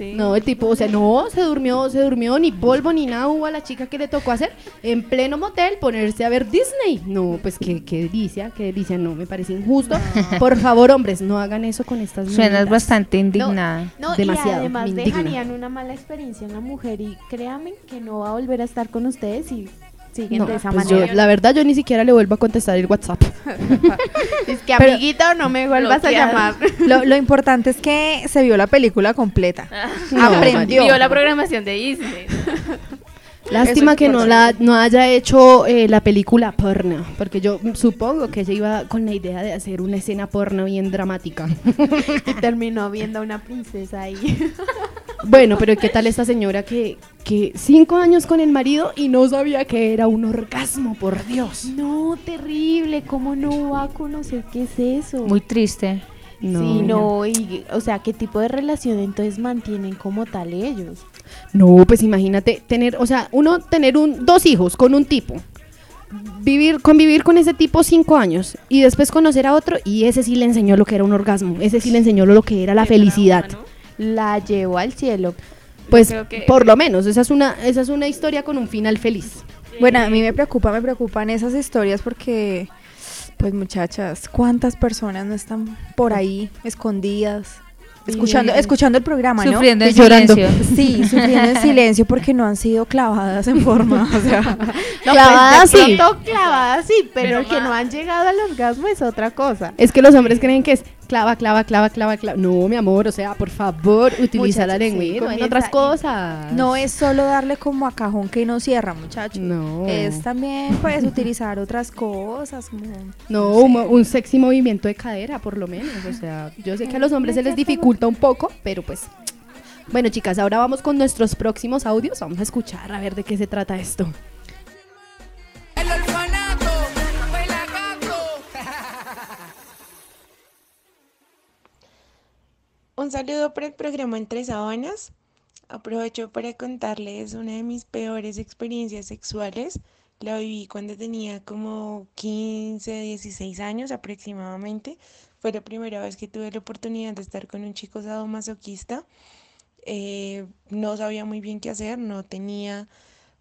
Sí. No, el tipo, o sea, no, se durmió, se durmió, ni polvo ni nada hubo a la chica que le tocó hacer en pleno motel ponerse a ver Disney. No, pues qué, qué delicia, qué delicia, no, me parece injusto. Por favor, hombres, no hagan eso con estas Suenas meninas. bastante indignada. No, Demasiado, y además indigna. dejarían una mala experiencia en la mujer y créanme que no va a volver a estar con ustedes y siguen No, de esa pues yo, manera. la verdad, yo ni siquiera le vuelvo a contestar el WhatsApp. Es que Pero- amiguito, no me vuelvas a llamar. Lo, lo importante es que se vio la película completa. No, Aprendió. Vio la programación de Disney. Lástima es que no, la, no haya hecho eh, la película porno, porque yo supongo que ella iba con la idea de hacer una escena porno bien dramática. Y terminó viendo a una princesa ahí. Bueno, pero ¿qué tal esta señora que, que cinco años con el marido y no sabía que era un orgasmo, por Dios? No, terrible. ¿Cómo no va a conocer qué es eso? Muy triste. No, Sí, no, y, o sea, ¿qué tipo de relación entonces mantienen como tal ellos? No, pues imagínate tener, o sea, uno tener un, dos hijos con un tipo, vivir, convivir con ese tipo cinco años y después conocer a otro y ese sí le enseñó lo que era un orgasmo, ese sí le enseñó lo que era la felicidad. La llevó al cielo. Pues creo que- por lo menos, esa es una, esa es una historia con un final feliz. Bueno, a mí me preocupa, me preocupan esas historias porque, pues muchachas, ¿cuántas personas no están por ahí escondidas? Escuchando, escuchando el programa, ¿no? Sufriendo en llorando. silencio. Sí, sufriendo en silencio porque no han sido clavadas en forma. O sea, No, Clavada pues sí. pronto clavada sí, pero, que no han llegado al orgasmo es otra cosa. Es que los hombres creen que es clava, clava, clava, clava, clava. No, mi amor, o sea, por favor, utiliza la lengua sí, en otras cosas. no es solo darle como a cajón que no cierra, muchachos. No. Es también, pues, utilizar otras cosas. Como, No, un sexy movimiento de cadera, por lo menos. O sea, yo sé que a los hombres se les dificulta un poco, pero pues. Bueno, chicas, ahora vamos con nuestros próximos audios. Vamos a escuchar a ver de qué se trata esto. Un saludo para el programa Entre Sábanas. Aprovecho para contarles una de mis peores experiencias sexuales. La viví cuando tenía como 15, 16 años aproximadamente. Fue la primera vez que tuve la oportunidad de estar con un chico sadomasoquista. Eh, no sabía muy bien qué hacer, no tenía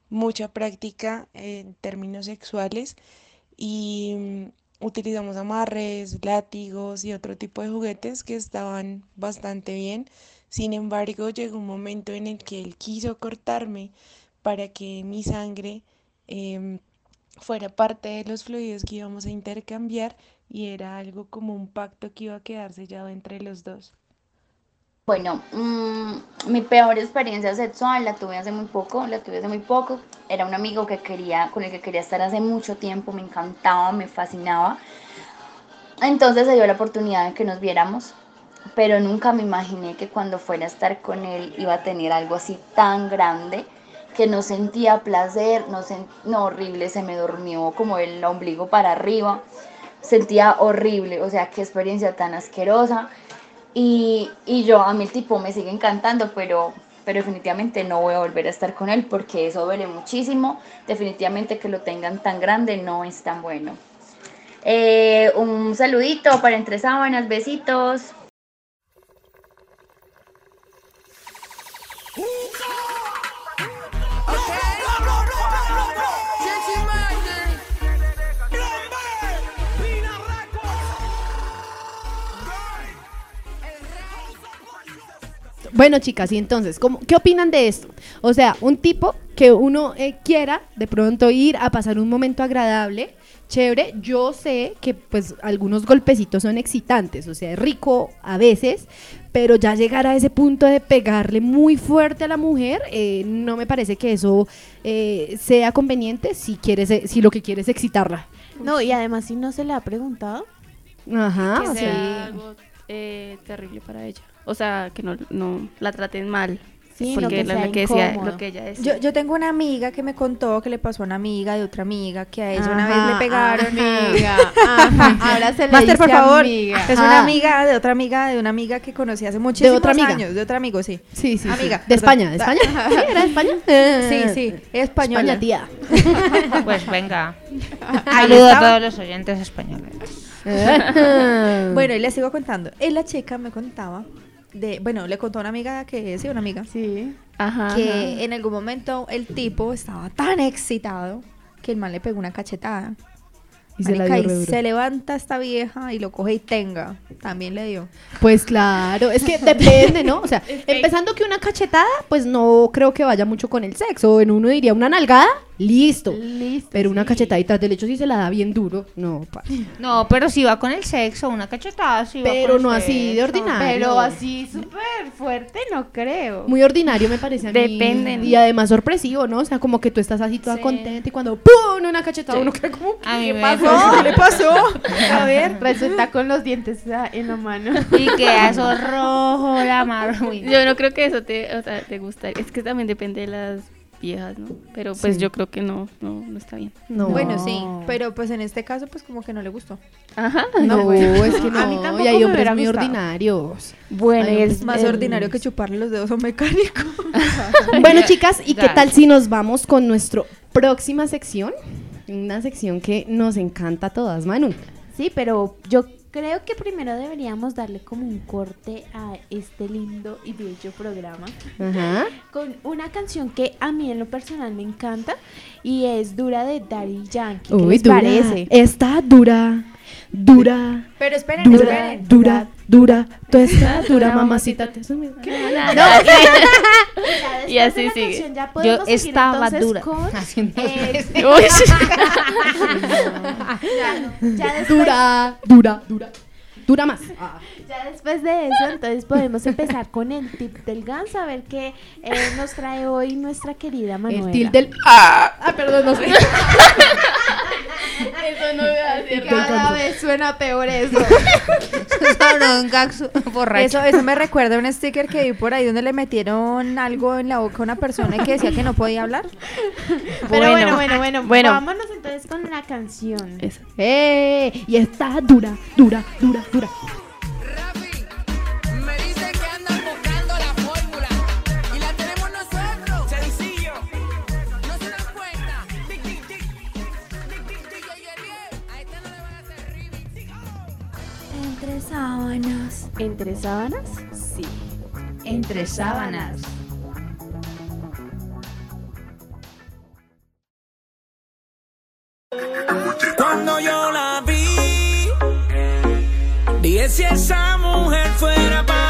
mucha práctica en términos sexuales y mm, utilizamos amarres, látigos y otro tipo de juguetes que estaban bastante bien. Sin embargo, llegó un momento en el que él quiso cortarme para que mi sangre em, fuera parte de los fluidos que íbamos a intercambiar y era algo como un pacto que iba a quedar sellado entre los dos. Bueno, mm, mi peor experiencia sexual la tuve hace muy poco, la tuve hace muy poco. Era un amigo que quería, con el que quería estar hace mucho tiempo, me encantaba, me fascinaba. Entonces se dio la oportunidad de que nos viéramos, pero nunca me imaginé que cuando fuera a estar con él iba a tener algo así tan grande que no sentía placer, no, no horrible, se me durmió como el ombligo para arriba, sentía horrible, o sea, qué experiencia tan asquerosa. Y, y yo, a mí el tipo me sigue encantando, pero, pero definitivamente no voy a volver a estar con él porque eso duele muchísimo. Definitivamente que lo tengan tan grande no es tan bueno. Eh, un saludito para entre sábanas, besitos. Bueno, chicas, y entonces, ¿cómo, ¿qué opinan de esto? O sea, un tipo que uno eh, quiera de pronto ir a pasar un momento agradable, chévere. Yo sé que pues algunos golpecitos son excitantes, o sea, es rico a veces, pero ya llegar a ese punto de pegarle muy fuerte a la mujer, eh, no me parece que eso eh, sea conveniente si quieres, eh, si lo que quieres es excitarla. No, y además si no se le ha preguntado. Ajá, que sea, algo eh, terrible para ella. O sea, que no, no la traten mal. Sí, porque que lo, sea lo que decía, lo que ella decía. Yo, yo tengo una amiga que me contó que le pasó a una amiga de otra amiga que a ella una vez le pegaron. amiga, ajá. Ahora se le Master, por dice favor. amiga. Es una amiga de otra amiga de una amiga que conocí hace muchísimos otra amiga. años. De otro amigo, sí. sí, sí, sí. Amiga, De. España, ¿de España? ¿Sí? ¿Era de España? Sí, sí, española. España, tía. Pues venga. Ahí Saludo a todos los oyentes españoles. Bueno, y les sigo contando. Y la chica me contaba de, bueno, le contó a una amiga que sí, una amiga, Sí. Ajá. que ajá. en algún momento el tipo estaba tan excitado que el man le pegó una cachetada. Y se la Marica, dio y re duro. se levanta esta vieja y lo coge y tenga. También le dio. Pues claro, es que depende, ¿no? O sea, empezando que una cachetada, pues no creo que vaya mucho con el sexo. En uno diría una nalgada, listo. Listo. Pero una sí. cachetadita, del hecho si se la da bien duro, no, pa. No, pero si va con el sexo, una cachetada, sí va Pero con el no así de ordinario. Pero así súper fuerte no creo. Muy ordinario me parece a mí. Depende, ¿no? Y además sorpresivo, ¿no? O sea, como que tú estás así toda Sí. contenta y cuando ¡pum! una cachetada uno queda como A mí ¿qué me pasó? ¿Qué le pasó? A ver, resulta con los dientes en la mano. Y queda eso rojo, la mano. no. Yo no creo que eso te, o sea, te gusta. Es que también depende de las viejas, ¿no? Pero pues Sí. yo creo que no, no, no está bien. No. Bueno, sí, pero pues en este caso pues como que no le gustó. Ajá. No, es que A mí no. tampoco Y hay hombres muy gustado. ordinarios. Bueno, y Es más el- ordinario que chuparle los dedos a un mecánico. Bueno, chicas, ¿y qué tal si nos vamos con nuestra próxima sección? Una sección que nos encanta a todas, Manu. Sí, pero yo creo que primero deberíamos darle como un corte a este lindo y bello programa Ajá. con una canción que a mí en lo personal me encanta y es Dura de Daddy Yankee. ¿Qué Uy, les dura. parece? Está dura, dura, Pero esperen, dura, esperen. dura, dura. Tú estás dura, mamacita. Te sume- Y así sigue. Yo estaba entonces dura. eh, Dura, dura, dura. Dura más. ya después de eso, entonces podemos empezar con el tip del GANS a ver qué eh, nos trae hoy nuestra querida Manuela. El til del. Ah, perdón, no sé. Eso no voy a decir. Cada vez suena peor eso. Eso, eso me recuerda a un sticker que vi por ahí donde le metieron algo en la boca a una persona y que decía que no podía hablar. Pero bueno, Bueno. bueno, bueno, Bueno. vámonos entonces con la canción. ¡Eh! Y está dura, dura, dura, dura. Me dicen que andan buscando la fórmula Cuando yo la vi, dije si esa mujer fuera para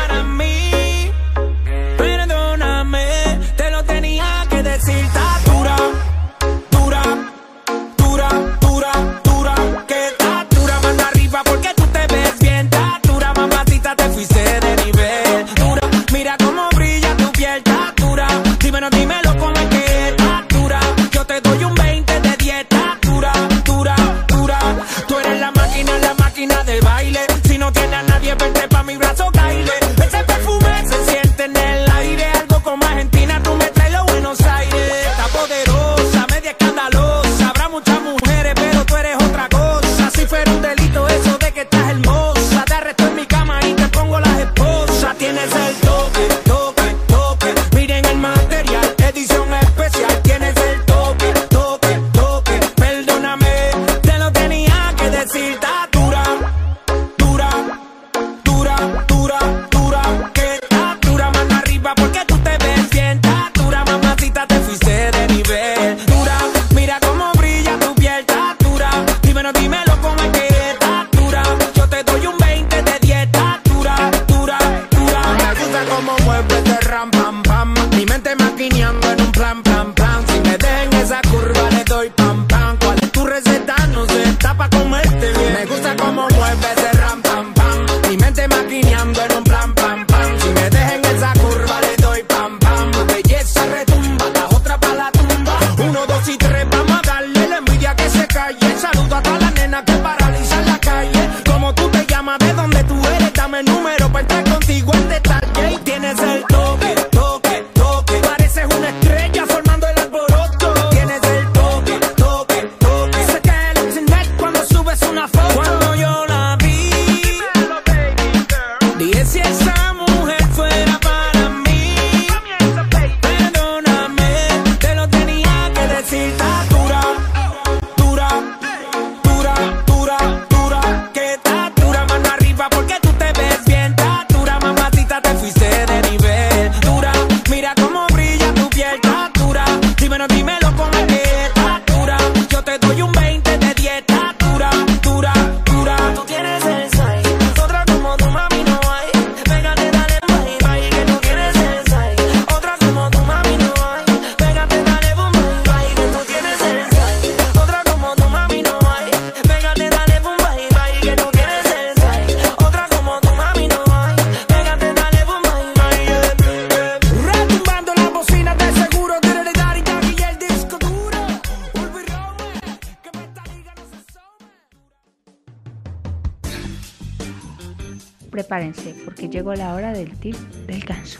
Prepárense, porque llegó la hora del tip del ganso.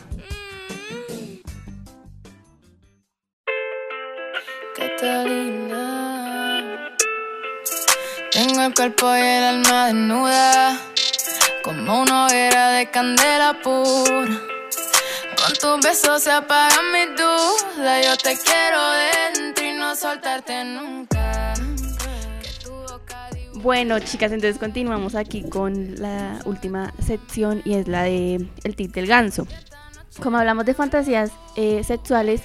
Catalina. Tengo el cuerpo y el alma desnuda, como una hoguera de candela pura. Con tus besos se apagan mis dudas. Yo te quiero dentro y no soltarte nunca. Bueno, chicas, entonces continuamos aquí con la última sección y es la de el tip del ganso. Como hablamos de fantasías eh, sexuales,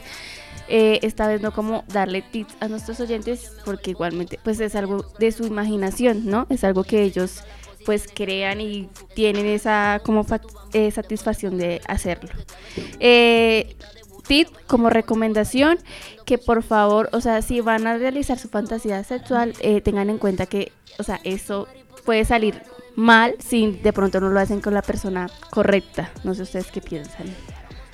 eh, esta vez no como darle tips a nuestros oyentes porque igualmente pues es algo de su imaginación, ¿no? Es algo que ellos pues crean y tienen esa como eh, satisfacción de hacerlo. Eh, tip como recomendación que por favor, o sea, si van a realizar su fantasía sexual, eh, tengan en cuenta que, o sea, eso puede salir mal si de pronto no lo hacen con la persona correcta. No sé ustedes qué piensan.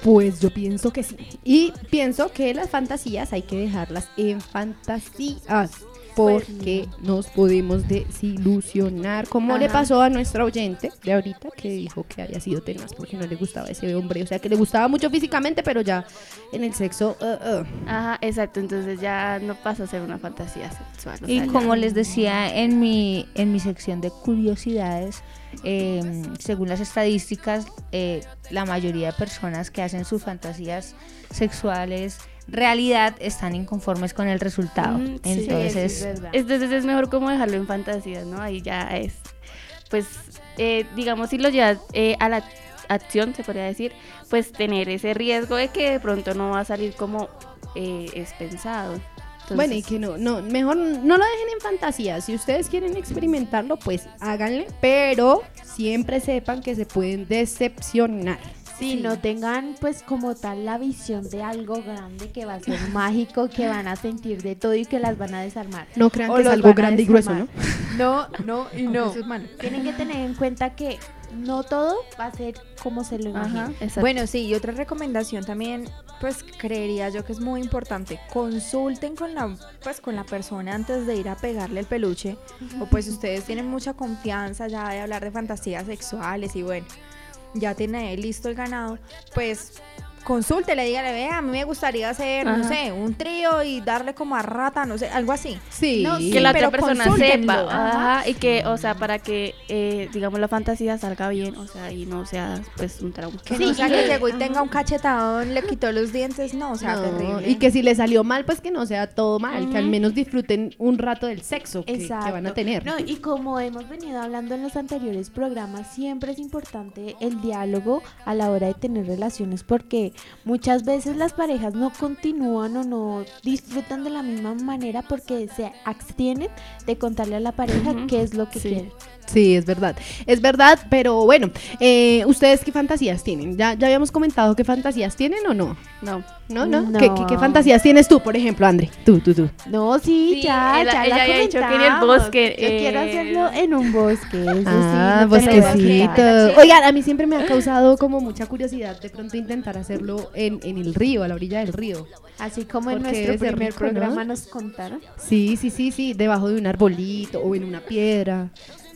Pues yo pienso que sí. Y pienso que las fantasías hay que dejarlas en fantasías. Porque nos podemos desilusionar. Como le pasó a nuestra oyente de ahorita que dijo que había sido tenaz porque no le gustaba ese hombre. O sea, que le gustaba mucho físicamente, pero ya en el sexo. uh, uh. Ajá, exacto. Entonces ya no pasa a ser una fantasía sexual. o Y ya- como les decía en mi, en mi sección de curiosidades, eh, según las estadísticas, eh, la mayoría de personas que hacen sus fantasías sexuales realidad están inconformes con el resultado. Mm, sí, Entonces, sí, es verdad. Entonces es mejor como dejarlo en fantasías, ¿no? Ahí ya es, pues, eh, digamos, si lo llevas eh, a la acción, se podría decir, pues tener ese riesgo de que de pronto no va a salir como eh, es pensado. Bueno, y que no, no, mejor no lo dejen en fantasía. Si ustedes quieren experimentarlo, pues háganle, pero siempre sepan que se pueden decepcionar. Sí, no tengan pues como tal la visión de algo grande que va a ser mágico, que van a sentir de todo y que las van a desarmar. No crean O que es algo grande y grueso, desarmar. No, no y no. Tienen que tener en cuenta que no todo va a ser como se lo imaginan. Bueno, sí, y otra recomendación también, pues creería yo que es muy importante. Consulten con la, pues, con la persona antes de ir a pegarle el peluche. O pues ustedes tienen mucha confianza ya de hablar de fantasías sexuales y bueno, ya tiene listo el ganado, pues consúltele, dígale, vea, a mí me gustaría hacer, no sé, un trío y darle como a rata, no sé, algo así. Sí, No, que la otra persona sepa, Ajá. ajá, y que, o sea, para que, eh, digamos, la fantasía salga bien, o sea, y no sea, pues, un trauma. Que no sea que llegó y tenga un cachetadón, le quitó los dientes, no, o sea, No, terrible. Y que si le salió mal, pues que no sea todo mal, que al menos disfruten un rato del sexo que, que van a tener. No, y como hemos venido hablando en los anteriores programas, siempre es importante el diálogo a la hora de tener relaciones porque muchas veces las parejas no continúan o no disfrutan de la misma manera porque se abstienen de contarle a la pareja qué es lo que quieren. Sí, es verdad. Es verdad, pero bueno, eh, ¿ustedes qué fantasías tienen? ¿Ya, ¿Ya habíamos comentado qué fantasías tienen o no? No. ¿No? ¿No? No. ¿Qué, qué, qué fantasías tienes tú, por ejemplo, André? Tú, tú, tú. No, sí, Sí, ya, ella- ya ella la había dicho que en el bosque, Yo quiero eh, hacerlo en un bosque. eso sí, Ah, no bosquecito. Oigan, a mí siempre me ha causado como mucha curiosidad de pronto intentar hacerlo en, en el río, a la orilla del río. Así como en nuestro primer rico, ¿no? programa nos contaron. Sí, sí, sí, sí, debajo de un arbolito o en una piedra.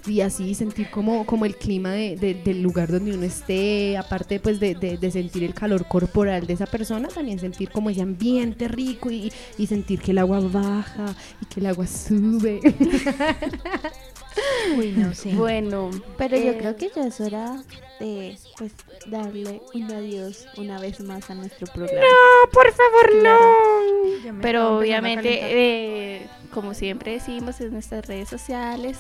Y así sentir como, como el clima de- de- del lugar donde uno esté, aparte pues de, de- de sentir el calor corporal de esa persona, también sentir como ese ambiente rico y, y sentir que el agua baja y que el agua sube. Uy, no sé. Bueno, Pero yo eh, creo que ya es hora de pues darle un adiós una vez más a nuestro programa. No, por favor, Claro. no. Pero obviamente, eh, como siempre decimos en nuestras redes sociales,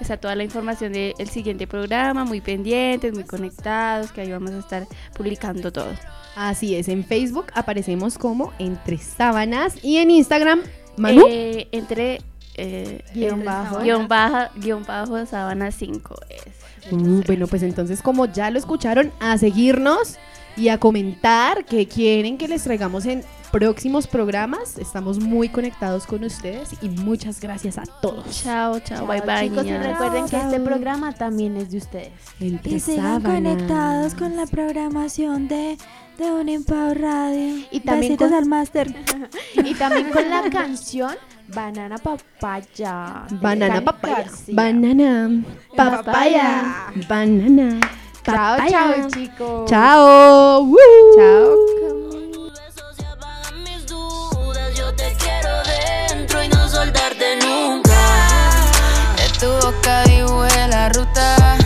está toda la información del siguiente programa, muy pendientes, muy conectados, que ahí vamos a estar publicando todo. Así es, en Facebook aparecemos como Entre Sábanas y en Instagram, Manu. Eh, entre eh, Guión eh, bajo. guion baja, guion bajo, sábana 5 es. Uh, bueno, pues entonces como ya lo escucharon, a seguirnos y a comentar que quieren que les traigamos en próximos programas. Estamos muy conectados con ustedes y muchas gracias a todos. Chao, chao, bye bye. Chicos, y niñas. recuerden que Chao. este programa también es de ustedes. Entre Y sigan Sábanas. conectados con la programación de, de Un Empower Radio. Y también Besitos con- al máster. Y también con la canción Banana Papaya. Banana papaya. García. Banana papaya. Banana Chao, chao, chicos. Chao. Woo. Chao. mis dudas, yo te quiero dentro y no soltarte nunca. De tu boca la ruta,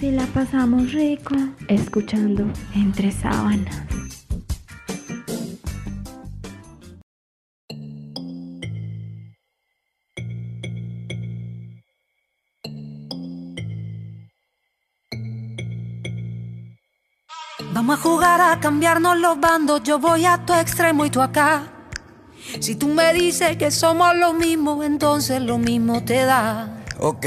si la pasamos rico, escuchando Entre Sábanas. Vamos a jugar a cambiarnos los bandos. Yo voy a tu extremo y tú acá. Si tú me dices que somos lo mismo, entonces lo mismo te da. Ok,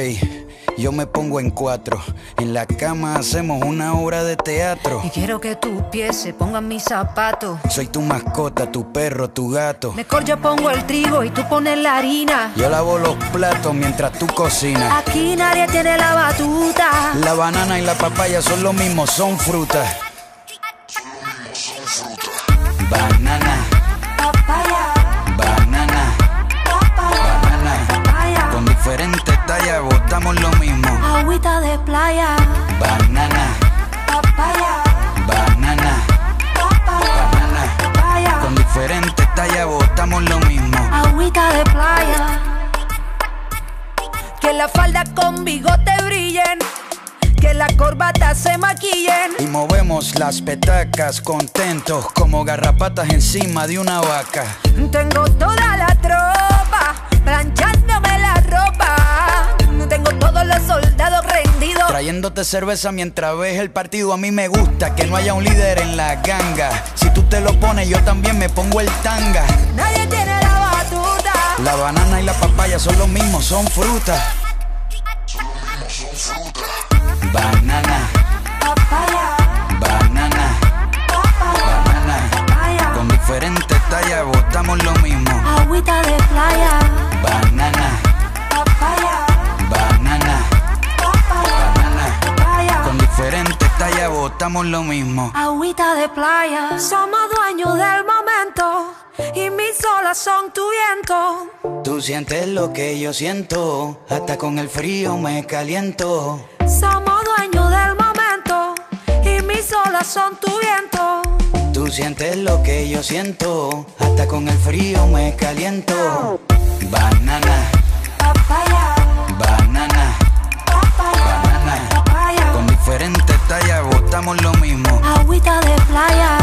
yo me pongo en cuatro. En la cama hacemos una obra de teatro. Y quiero que tus pies se pongan mis zapatos. Soy tu mascota, tu perro, tu gato. Mejor yo pongo el trigo y tú pones la harina. Yo lavo los platos mientras tú cocinas. Aquí nadie tiene la batuta. La banana y la papaya son lo mismo, son frutas. Agüita de playa. Banana, Papaya, banana, banana. papaya. Con diferentes tallas botamos lo mismo. Agüita de playa. Que la falda con bigote brillen. Que la corbata se maquillen. Y movemos las petacas contentos como garrapatas encima de una vaca. Tengo toda la tropa planchándome la ropa. Tengo todos los soldados Trayéndote cerveza mientras ves el partido. A mí me gusta que no haya un líder en la ganga. Si tú te lo pones, yo también me pongo el tanga. Nadie tiene la batuta. La banana y la papaya son lo mismo, son frutas. Banana, Papaya, banana, banana. papaya. Con diferentes tallas botamos lo mismo. Agüita de playa. Banana, tallas botamos lo mismo. Agüita de playa. Somos dueños del momento. Y mis olas son tu viento. Tú sientes lo que yo siento, hasta con el frío me caliento. Somos dueños del momento. Y mis olas son tu viento. Tú sientes lo que yo siento, hasta con el frío me caliento. Banana, tallas botamos lo mismo. agüita de playa.